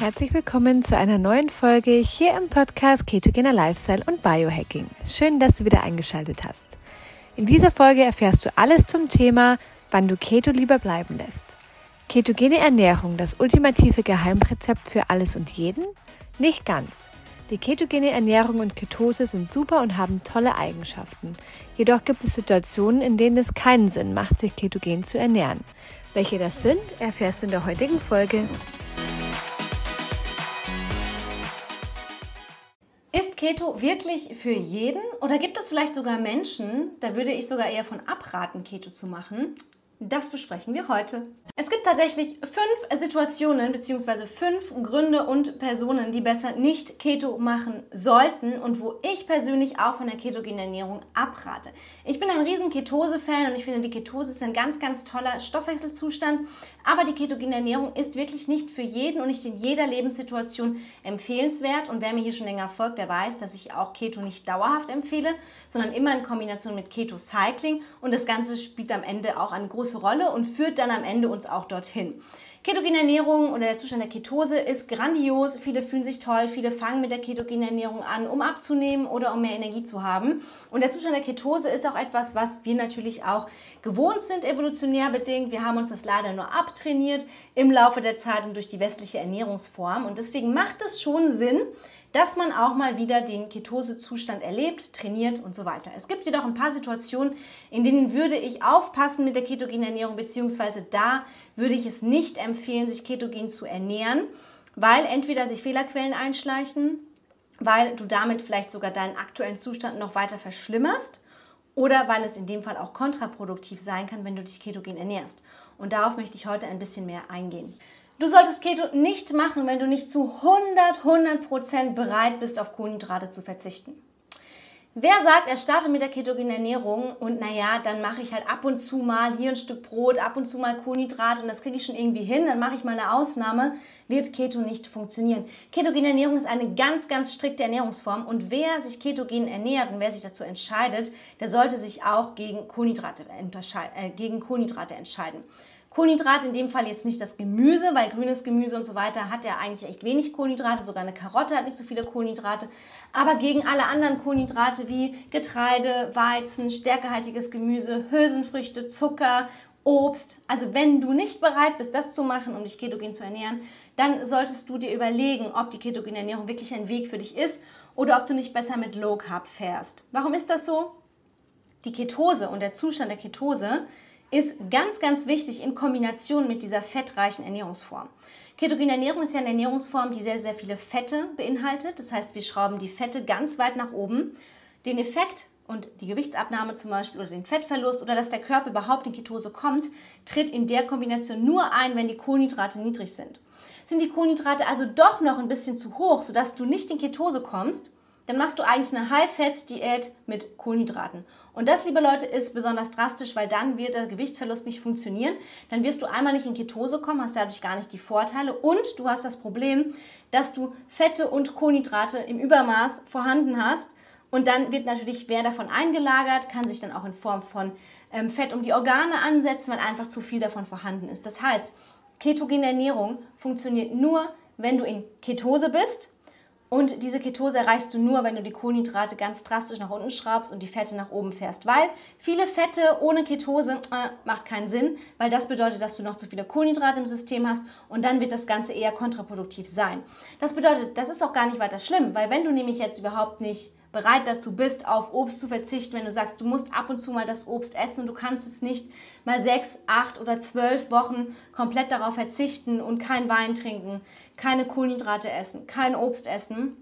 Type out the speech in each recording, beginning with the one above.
Herzlich willkommen zu einer neuen Folge hier im Podcast Ketogener Lifestyle und Biohacking. Schön, dass du wieder eingeschaltet hast. In dieser Folge erfährst du alles zum Thema, wann du Keto lieber bleiben lässt. Ketogene Ernährung, das ultimative Geheimrezept für alles und jeden? Nicht ganz. Die ketogene Ernährung und Ketose sind super und haben tolle Eigenschaften. Jedoch gibt es Situationen, in denen es keinen Sinn macht, sich ketogen zu ernähren. Welche das sind, erfährst du in der heutigen Folge. Keto wirklich für jeden oder gibt es vielleicht sogar Menschen, da würde ich sogar eher von abraten, Keto zu machen? Das besprechen wir heute. Es gibt tatsächlich fünf Situationen bzw. fünf Gründe und Personen, die besser nicht Keto machen sollten und wo ich persönlich auch von der ketogenen Ernährung abrate. Ich bin ein riesen Ketose-Fan und ich finde, die Ketose ist ein ganz, ganz toller Stoffwechselzustand. Aber die ketogene Ernährung ist wirklich nicht für jeden und nicht in jeder Lebenssituation empfehlenswert. Und wer mir hier schon länger folgt, der weiß, dass ich auch Keto nicht dauerhaft empfehle, sondern immer in Kombination mit Keto-Cycling. Und das Ganze spielt am Ende auch eine große Rolle und führt dann am Ende uns auch dorthin. Ketogene Ernährung oder der Zustand der Ketose ist grandios. Viele fühlen sich toll, viele fangen mit der ketogenen Ernährung an, um abzunehmen oder um mehr Energie zu haben. Und der Zustand der Ketose ist auch etwas, was wir natürlich auch gewohnt sind, evolutionär bedingt. Wir haben uns das leider nur abtrainiert im Laufe der Zeit und durch die westliche Ernährungsform. Und deswegen macht es schon Sinn, dass man auch mal wieder den Ketosezustand erlebt, trainiert und so weiter. Es gibt jedoch ein paar Situationen, in denen würde ich aufpassen mit der ketogenen Ernährung, beziehungsweise da würde ich es nicht empfehlen, sich ketogen zu ernähren, weil entweder sich Fehlerquellen einschleichen, weil du damit vielleicht sogar deinen aktuellen Zustand noch weiter verschlimmerst oder weil es in dem Fall auch kontraproduktiv sein kann, wenn du dich ketogen ernährst. Und darauf möchte ich heute ein bisschen mehr eingehen. Du solltest Keto nicht machen, wenn du nicht zu 100, 100 Prozent bereit bist, auf Kohlenhydrate zu verzichten. Wer sagt, er startet mit der ketogenen Ernährung und naja, dann mache ich halt ab und zu mal hier ein Stück Brot, ab und zu mal Kohlenhydrate und das kriege ich schon irgendwie hin, dann mache ich mal eine Ausnahme, wird Keto nicht funktionieren. Ketogene Ernährung ist eine ganz, ganz strikte Ernährungsform und wer sich ketogen ernährt und wer sich dazu entscheidet, der sollte sich auch gegen Kohlenhydrate, äh, gegen Kohlenhydrate entscheiden. Kohlenhydrate in dem Fall jetzt nicht das Gemüse, weil grünes Gemüse und so weiter hat ja eigentlich echt wenig Kohlenhydrate, sogar eine Karotte hat nicht so viele Kohlenhydrate, aber gegen alle anderen Kohlenhydrate wie Getreide, Weizen, stärkehaltiges Gemüse, Hülsenfrüchte, Zucker, Obst. Also wenn du nicht bereit bist, das zu machen, um dich ketogen zu ernähren, dann solltest du dir überlegen, ob die ketogene Ernährung wirklich ein Weg für dich ist oder ob du nicht besser mit Low Carb fährst. Warum ist das so? Die Ketose und der Zustand der Ketose ist ganz, ganz wichtig in Kombination mit dieser fettreichen Ernährungsform. Ketogene Ernährung ist ja eine Ernährungsform, die sehr, sehr viele Fette beinhaltet. Das heißt, wir schrauben die Fette ganz weit nach oben. Den Effekt und die Gewichtsabnahme zum Beispiel oder den Fettverlust oder dass der Körper überhaupt in Ketose kommt, tritt in der Kombination nur ein, wenn die Kohlenhydrate niedrig sind. Sind die Kohlenhydrate also doch noch ein bisschen zu hoch, sodass du nicht in Ketose kommst, dann machst du eigentlich eine High-Fat-Diät mit Kohlenhydraten. Und das, liebe Leute, ist besonders drastisch, weil dann wird der Gewichtsverlust nicht funktionieren. Dann wirst du einmal nicht in Ketose kommen, hast dadurch gar nicht die Vorteile und du hast das Problem, dass du Fette und Kohlenhydrate im Übermaß vorhanden hast. Und dann wird natürlich mehr davon eingelagert, kann sich dann auch in Form von ähm, Fett um die Organe ansetzen, weil einfach zu viel davon vorhanden ist. Das heißt, ketogene Ernährung funktioniert nur, wenn du in Ketose bist und diese Ketose erreichst du nur, wenn du die Kohlenhydrate ganz drastisch nach unten schraubst und die Fette nach oben fährst. Weil viele Fette ohne Ketose äh, macht keinen Sinn, weil das bedeutet, dass du noch zu viele Kohlenhydrate im System hast und dann wird das Ganze eher kontraproduktiv sein. Das bedeutet, das ist auch gar nicht weiter schlimm, weil wenn du nämlich jetzt überhaupt nicht bereit dazu bist, auf Obst zu verzichten, wenn du sagst, du musst ab und zu mal das Obst essen und du kannst jetzt nicht mal sechs, acht oder zwölf Wochen komplett darauf verzichten und kein Wein trinken, keine Kohlenhydrate essen, kein Obst essen,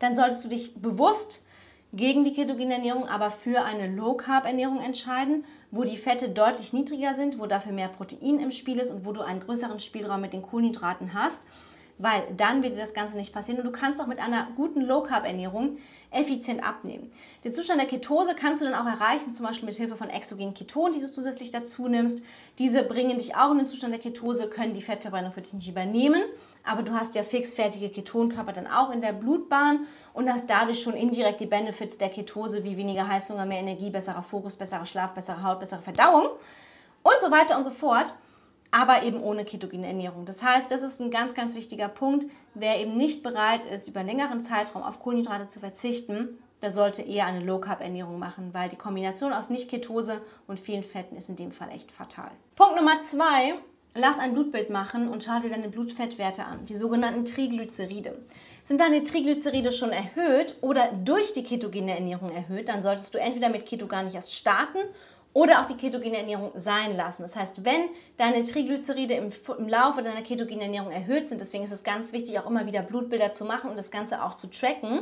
dann solltest du dich bewusst gegen die ketogene Ernährung, aber für eine Low-Carb-Ernährung entscheiden, wo die Fette deutlich niedriger sind, wo dafür mehr Protein im Spiel ist und wo du einen größeren Spielraum mit den Kohlenhydraten hast weil dann wird dir das Ganze nicht passieren und du kannst auch mit einer guten Low-Carb-Ernährung effizient abnehmen. Den Zustand der Ketose kannst du dann auch erreichen, zum Beispiel mit Hilfe von exogenen Ketonen, die du zusätzlich dazu nimmst. Diese bringen dich auch in den Zustand der Ketose, können die Fettverbrennung für dich nicht übernehmen, aber du hast ja fixfertige Ketonkörper dann auch in der Blutbahn und hast dadurch schon indirekt die Benefits der Ketose wie weniger Heißhunger, mehr Energie, besserer Fokus, besserer Schlaf, bessere Haut, bessere Verdauung und so weiter und so fort. Aber eben ohne ketogene Ernährung. Das heißt, das ist ein ganz, ganz wichtiger Punkt. Wer eben nicht bereit ist, über einen längeren Zeitraum auf Kohlenhydrate zu verzichten, der sollte eher eine Low-Carb-Ernährung machen, weil die Kombination aus Nicht-Ketose und vielen Fetten ist in dem Fall echt fatal. Punkt Nummer zwei, lass ein Blutbild machen und schau dir deine Blutfettwerte an, die sogenannten Triglyceride. Sind deine Triglyceride schon erhöht oder durch die ketogene Ernährung erhöht, dann solltest du entweder mit Keto gar nicht erst starten oder auch die ketogene Ernährung sein lassen. Das heißt, wenn deine Triglyceride im, im, Laufe deiner ketogenen Ernährung erhöht sind, deswegen ist es ganz wichtig, auch immer wieder Blutbilder zu machen und das Ganze auch zu tracken,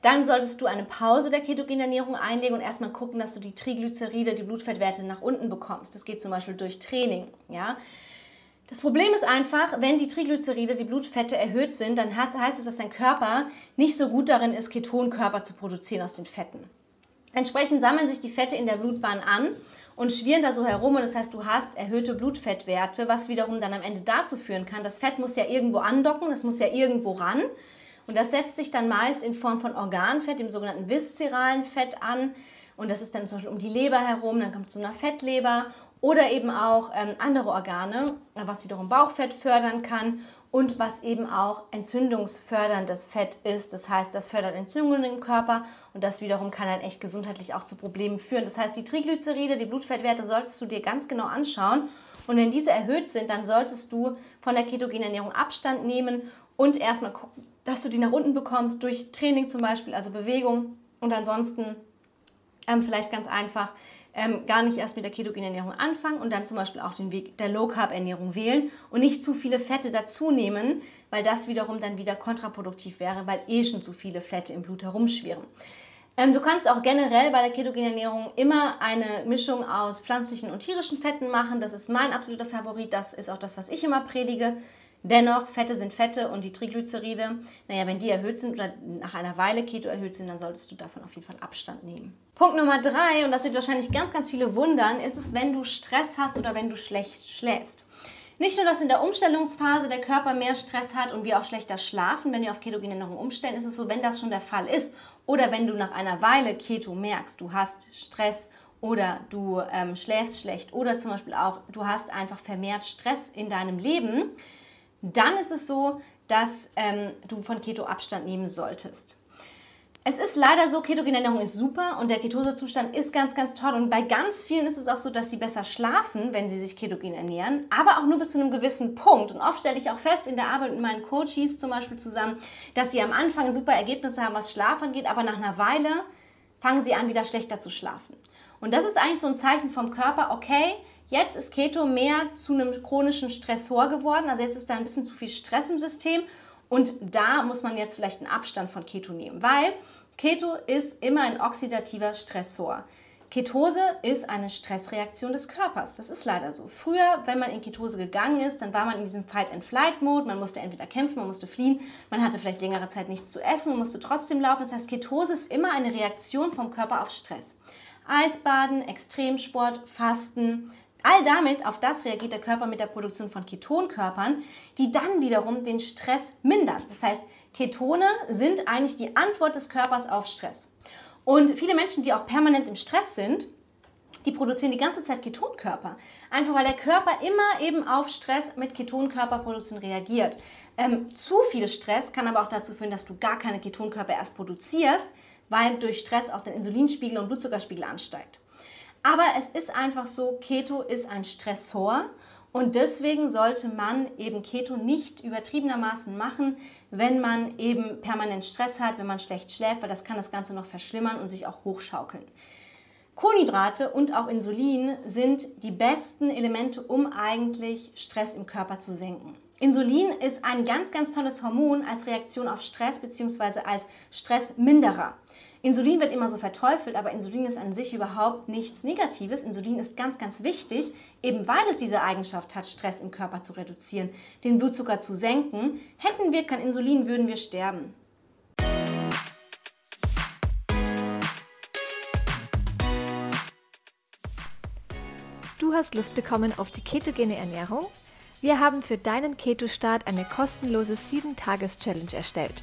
dann solltest du eine Pause der ketogenen Ernährung einlegen und erstmal gucken, dass du die Triglyceride, die Blutfettwerte nach unten bekommst. Das geht zum Beispiel durch Training. Ja? Das Problem ist einfach, wenn die Triglyceride, die Blutfette erhöht sind, dann heißt es, dass dein Körper nicht so gut darin ist, Ketonkörper zu produzieren aus den Fetten. Entsprechend sammeln sich die Fette in der Blutbahn an und schwirren da so herum und das heißt, du hast erhöhte Blutfettwerte, was wiederum dann am Ende dazu führen kann, das Fett muss ja irgendwo andocken, es muss ja irgendwo ran und das setzt sich dann meist in Form von Organfett, dem sogenannten viszeralen Fett an und das ist dann zum Beispiel um die Leber herum, dann kommt es zu einer Fettleber oder eben auch ähm, andere Organe, was wiederum Bauchfett fördern kann und was eben auch entzündungsförderndes Fett ist. Das heißt, das fördert Entzündungen im Körper und das wiederum kann dann echt gesundheitlich auch zu Problemen führen. Das heißt, die Triglyceride, die Blutfettwerte solltest du dir ganz genau anschauen und wenn diese erhöht sind, dann solltest du von der ketogenen Ernährung Abstand nehmen und erstmal gucken, dass du die nach unten bekommst durch Training zum Beispiel, also Bewegung und ansonsten ähm, vielleicht ganz einfach ähm, gar nicht erst mit der ketogenen Ernährung anfangen und dann zum Beispiel auch den Weg der Low Carb Ernährung wählen und nicht zu viele Fette dazu nehmen, weil das wiederum dann wieder kontraproduktiv wäre, weil eh schon zu viele Fette im Blut herumschwirren. Ähm, du kannst auch generell bei der ketogenen Ernährung immer eine Mischung aus pflanzlichen und tierischen Fetten machen. Das ist mein absoluter Favorit. Das ist auch das, was ich immer predige. Dennoch, Fette sind Fette und die Triglyceride, naja, wenn die erhöht sind oder nach einer Weile Keto erhöht sind, dann solltest du davon auf jeden Fall Abstand nehmen. Punkt Nummer drei, und das sind wahrscheinlich ganz, ganz viele wundern, ist es, wenn du Stress hast oder wenn du schlecht schläfst. Nicht nur, dass in der Umstellungsphase der Körper mehr Stress hat und wir auch schlechter schlafen, wenn wir auf ketogene Ernährung umstellen, ist es so, wenn das schon der Fall ist oder wenn du nach einer Weile Keto merkst, du hast Stress oder du ähm, schläfst schlecht oder zum Beispiel auch du hast einfach vermehrt Stress in deinem Leben, dann ist es so, dass ähm, du von Keto Abstand nehmen solltest. Es ist leider so, ketogene Ernährung ist super und der Ketosezustand ist ganz, ganz toll. Und bei ganz vielen ist es auch so, dass sie besser schlafen, wenn sie sich ketogen ernähren, aber auch nur bis zu einem gewissen Punkt. Und oft stelle ich auch fest in der Arbeit mit meinen Coaches zum Beispiel zusammen, dass sie am Anfang super Ergebnisse haben, was Schlaf angeht, aber nach einer Weile fangen sie an, wieder schlechter zu schlafen. Und das ist eigentlich so ein Zeichen vom Körper, okay, Jetzt ist Keto mehr zu einem chronischen Stressor geworden. Also jetzt ist da ein bisschen zu viel Stress im System. Und da muss man jetzt vielleicht einen Abstand von Keto nehmen, weil Keto ist immer ein oxidativer Stressor. Ketose ist eine Stressreaktion des Körpers. Das ist leider so. Früher, wenn man in Ketose gegangen ist, dann war man in diesem Fight-and-Flight-Mode. Man musste entweder kämpfen, man musste fliehen, man hatte vielleicht längere Zeit nichts zu essen, musste trotzdem laufen. Das heißt, Ketose ist immer eine Reaktion vom Körper auf Stress. Eisbaden, Extremsport, Fasten, All damit, auf das reagiert der Körper mit der Produktion von Ketonkörpern, die dann wiederum den Stress mindern. Das heißt, Ketone sind eigentlich die Antwort des Körpers auf Stress. Und viele Menschen, die auch permanent im Stress sind, die produzieren die ganze Zeit Ketonkörper. Einfach weil der Körper immer eben auf Stress mit Ketonkörperproduktion reagiert. Ähm, zu viel Stress kann aber auch dazu führen, dass du gar keine Ketonkörper erst produzierst, weil durch Stress auch dein Insulinspiegel und Blutzuckerspiegel ansteigt. Aber es ist einfach so, Keto ist ein Stressor und deswegen sollte man eben Keto nicht übertriebenermaßen machen, wenn man eben permanent Stress hat, wenn man schlecht schläft, weil das kann das Ganze noch verschlimmern und sich auch hochschaukeln. Kohlenhydrate und auch Insulin sind die besten Elemente, um eigentlich Stress im Körper zu senken. Insulin ist ein ganz, ganz tolles Hormon als Reaktion auf Stress bzw. als Stressminderer. Insulin wird immer so verteufelt, aber Insulin ist an sich überhaupt nichts Negatives. Insulin ist ganz, ganz wichtig, eben weil es diese Eigenschaft hat, Stress im Körper zu reduzieren, den Blutzucker zu senken. Hätten wir kein Insulin, würden wir sterben. Du hast Lust bekommen auf die ketogene Ernährung? Wir haben für deinen Keto-Start eine kostenlose 7-Tages-Challenge erstellt.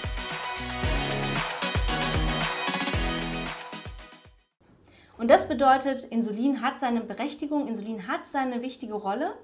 Und das bedeutet, Insulin hat seine Berechtigung, Insulin hat seine wichtige Rolle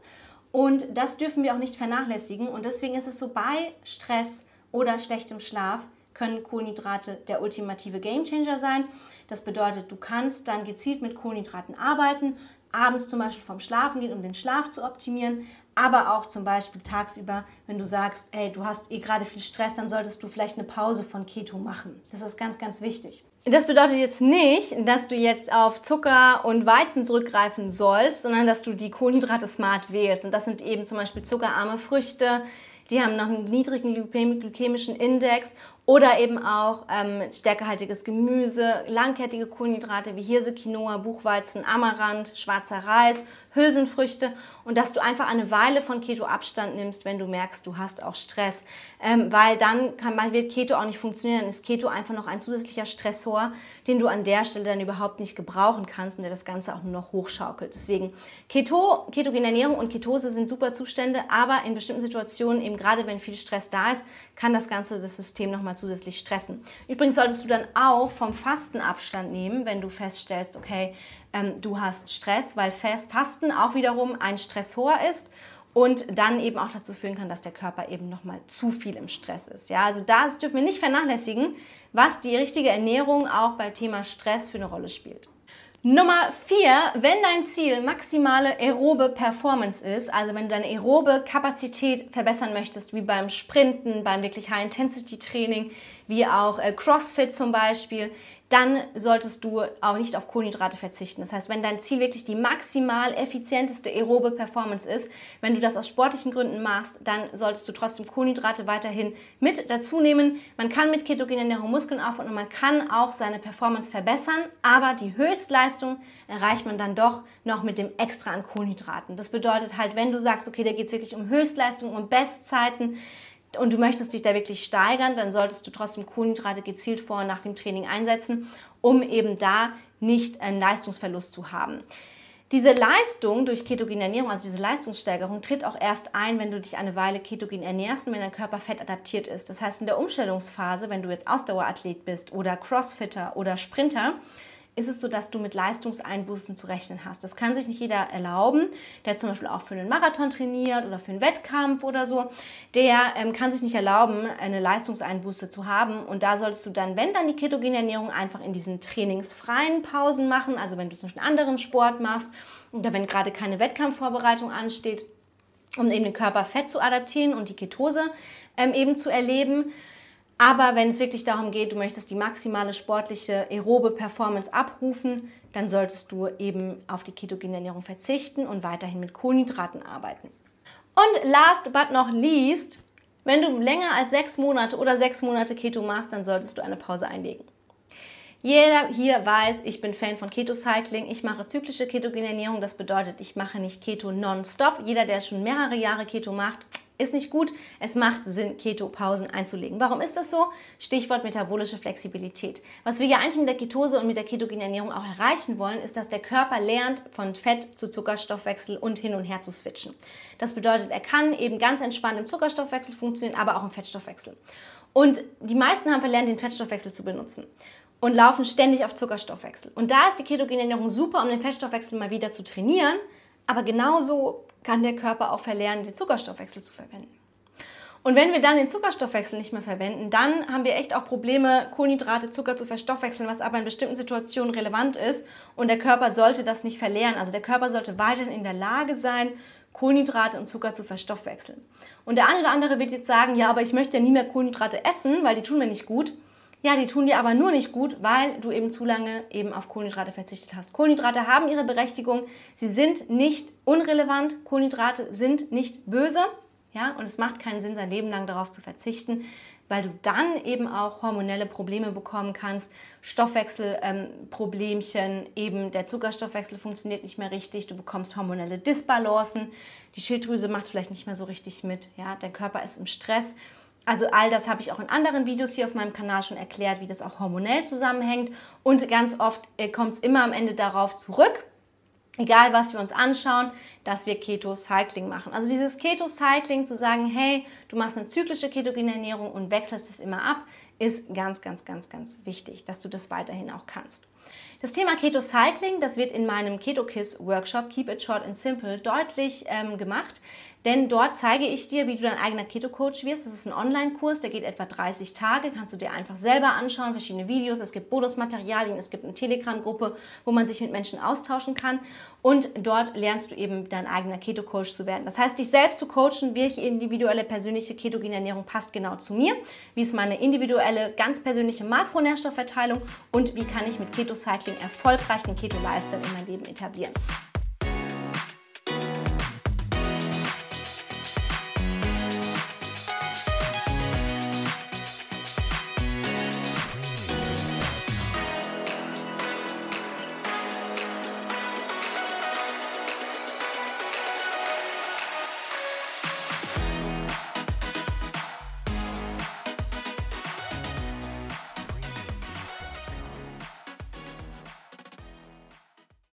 und das dürfen wir auch nicht vernachlässigen. Und deswegen ist es so bei Stress oder schlechtem Schlaf können Kohlenhydrate der ultimative Gamechanger sein. Das bedeutet, du kannst dann gezielt mit Kohlenhydraten arbeiten, abends zum Beispiel vom Schlafen gehen, um den Schlaf zu optimieren, aber auch zum Beispiel tagsüber, wenn du sagst, hey, du hast eh gerade viel Stress, dann solltest du vielleicht eine Pause von Keto machen. Das ist ganz, ganz wichtig. Das bedeutet jetzt nicht, dass du jetzt auf Zucker und Weizen zurückgreifen sollst, sondern dass du die Kohlenhydrate smart wählst. Und das sind eben zum Beispiel zuckerarme Früchte, die haben noch einen niedrigen glykämischen Index oder eben auch ähm, stärkehaltiges Gemüse, langkettige Kohlenhydrate wie Hirse, Quinoa, Buchweizen, Amaranth, schwarzer Reis, Hülsenfrüchte und dass du einfach eine Weile von Keto Abstand nimmst, wenn du merkst, du hast auch Stress. Ähm, weil dann kann, wird Keto auch nicht funktionieren, dann ist Keto einfach noch ein zusätzlicher Stressor, den du an der Stelle dann überhaupt nicht gebrauchen kannst und der das Ganze auch nur noch hochschaukelt. Deswegen Keto, ketogene Ernährung und Ketose sind super Zustände, aber in bestimmten Situationen, eben gerade wenn viel Stress da ist, kann das Ganze das System nochmal zusätzlich stressen. Übrigens solltest du dann auch vom Fasten Abstand nehmen, wenn du feststellst, okay, ähm, du hast Stress, weil Fasten auch wiederum ein Stressor ist und dann eben auch dazu führen kann, dass der Körper eben nochmal zu viel im Stress ist. Ja, also das dürfen wir nicht vernachlässigen, was die richtige Ernährung auch beim Thema Stress für eine Rolle spielt. Nummer vier, wenn dein Ziel maximale aerobe Performance ist, also wenn du deine aerobe Kapazität verbessern möchtest, wie beim Sprinten, beim wirklich High-Intensity-Training, wie auch äh, CrossFit zum Beispiel, dann solltest du auch nicht auf Kohlenhydrate verzichten. Das heißt, wenn dein Ziel wirklich die maximal effizienteste aerobe Performance ist, wenn du das aus sportlichen Gründen machst, dann solltest du trotzdem Kohlenhydrate weiterhin mit dazu nehmen. Man kann mit ketogener Ernährung Muskeln aufbauen und man kann auch seine Performance verbessern, aber die Höchstleistung erreicht man dann doch noch mit dem Extra an Kohlenhydraten. Das bedeutet halt, wenn du sagst, okay, da geht es wirklich um Höchstleistung, um Bestzeiten, und du möchtest dich da wirklich steigern, dann solltest du trotzdem Kohlenhydrate gezielt vor und nach dem Training einsetzen, um eben da nicht einen Leistungsverlust zu haben. Diese Leistung durch ketogene Ernährung, also diese Leistungssteigerung, tritt auch erst ein, wenn du dich eine Weile ketogen ernährst und wenn dein Körper fett adaptiert ist. Das heißt, in der Umstellungsphase, wenn du jetzt Ausdauerathlet bist oder Crossfitter oder Sprinter, ist es so, dass du mit Leistungseinbußen zu rechnen hast. Das kann sich nicht jeder erlauben, der zum Beispiel auch für einen Marathon trainiert oder für einen Wettkampf oder so. Der ähm, kann sich nicht erlauben, eine Leistungseinbuße zu haben. Und da solltest du dann, wenn dann die ketogene Ernährung, einfach in diesen trainingsfreien Pausen machen. Also wenn du zum Beispiel einen anderen Sport machst oder wenn gerade keine Wettkampfvorbereitung ansteht, um eben den Körper fett zu adaptieren und die Ketose ähm, eben zu erleben. Aber wenn es wirklich darum geht, du möchtest die maximale sportliche aerobe Performance abrufen, dann solltest du eben auf die ketogene Ernährung verzichten und weiterhin mit Kohlenhydraten arbeiten. Und last but not least, wenn du länger als sechs Monate oder sechs Monate Keto machst, dann solltest du eine Pause einlegen. Jeder hier weiß, ich bin Fan von Keto-Cycling. Ich mache zyklische ketogene Ernährung. Das bedeutet, ich mache nicht Keto non-stop. Jeder, der schon mehrere Jahre Keto macht, ist nicht gut. Es macht Sinn, Keto-Pausen einzulegen. Warum ist das so? Stichwort metabolische Flexibilität. Was wir ja eigentlich mit der Ketose und mit der ketogenen Ernährung auch erreichen wollen, ist, dass der Körper lernt, von Fett zu Zuckerstoffwechsel und hin und her zu switchen. Das bedeutet, er kann eben ganz entspannt im Zuckerstoffwechsel funktionieren, aber auch im Fettstoffwechsel. Und die meisten haben verlernt, den Fettstoffwechsel zu benutzen und laufen ständig auf Zuckerstoffwechsel. Und da ist die ketogene Ernährung super, um den Fettstoffwechsel mal wieder zu trainieren, aber genauso kann der Körper auch verlernen, den Zuckerstoffwechsel zu verwenden. Und wenn wir dann den Zuckerstoffwechsel nicht mehr verwenden, dann haben wir echt auch Probleme, Kohlenhydrate, Zucker zu verstoffwechseln, was aber in bestimmten Situationen relevant ist. Und der Körper sollte das nicht verlernen. Also der Körper sollte weiterhin in der Lage sein, Kohlenhydrate und Zucker zu verstoffwechseln. Und der eine oder andere wird jetzt sagen, ja, aber ich möchte ja nie mehr Kohlenhydrate essen, weil die tun mir nicht gut. Ja, die tun dir aber nur nicht gut, weil du eben zu lange eben auf Kohlenhydrate verzichtet hast. Kohlenhydrate haben ihre Berechtigung. Sie sind nicht unrelevant. Kohlenhydrate sind nicht böse. Ja, und es macht keinen Sinn, sein Leben lang darauf zu verzichten, weil du dann eben auch hormonelle Probleme bekommen kannst, Stoffwechselproblemchen, ähm, eben der Zuckerstoffwechsel funktioniert nicht mehr richtig, du bekommst hormonelle Disbalancen, die Schilddrüse macht vielleicht nicht mehr so richtig mit, ja, dein Körper ist im Stress. Also all das habe ich auch in anderen Videos hier auf meinem Kanal schon erklärt, wie das auch hormonell zusammenhängt. Und ganz oft äh, kommt es immer am Ende darauf zurück, egal was wir uns anschauen, dass wir Keto-Cycling machen. Also dieses Keto-Cycling zu sagen, hey, du machst eine zyklische ketogene Ernährung und wechselst es immer ab, ist ganz, ganz, ganz, ganz wichtig, dass du das weiterhin auch kannst. Das Thema Keto-Cycling, das wird in meinem Keto-Kiss-Workshop Keep It Short and Simple deutlich ähm, gemacht. Denn dort zeige ich dir, wie du dein eigener Keto-Coach wirst. Das ist ein Online-Kurs, der geht etwa 30 Tage. Kannst du dir einfach selber anschauen, verschiedene Videos. Es gibt Bonusmaterialien, es gibt eine Telegram-Gruppe, wo man sich mit Menschen austauschen kann. Und dort lernst du eben dein eigener Keto-Coach zu werden. Das heißt, dich selbst zu coachen, welche individuelle persönliche ketogene Ernährung passt genau zu mir. Wie ist meine individuelle, ganz persönliche Makronährstoffverteilung und wie kann ich mit Keto-Cycling erfolgreich den Keto-Lifestyle in mein Leben etablieren.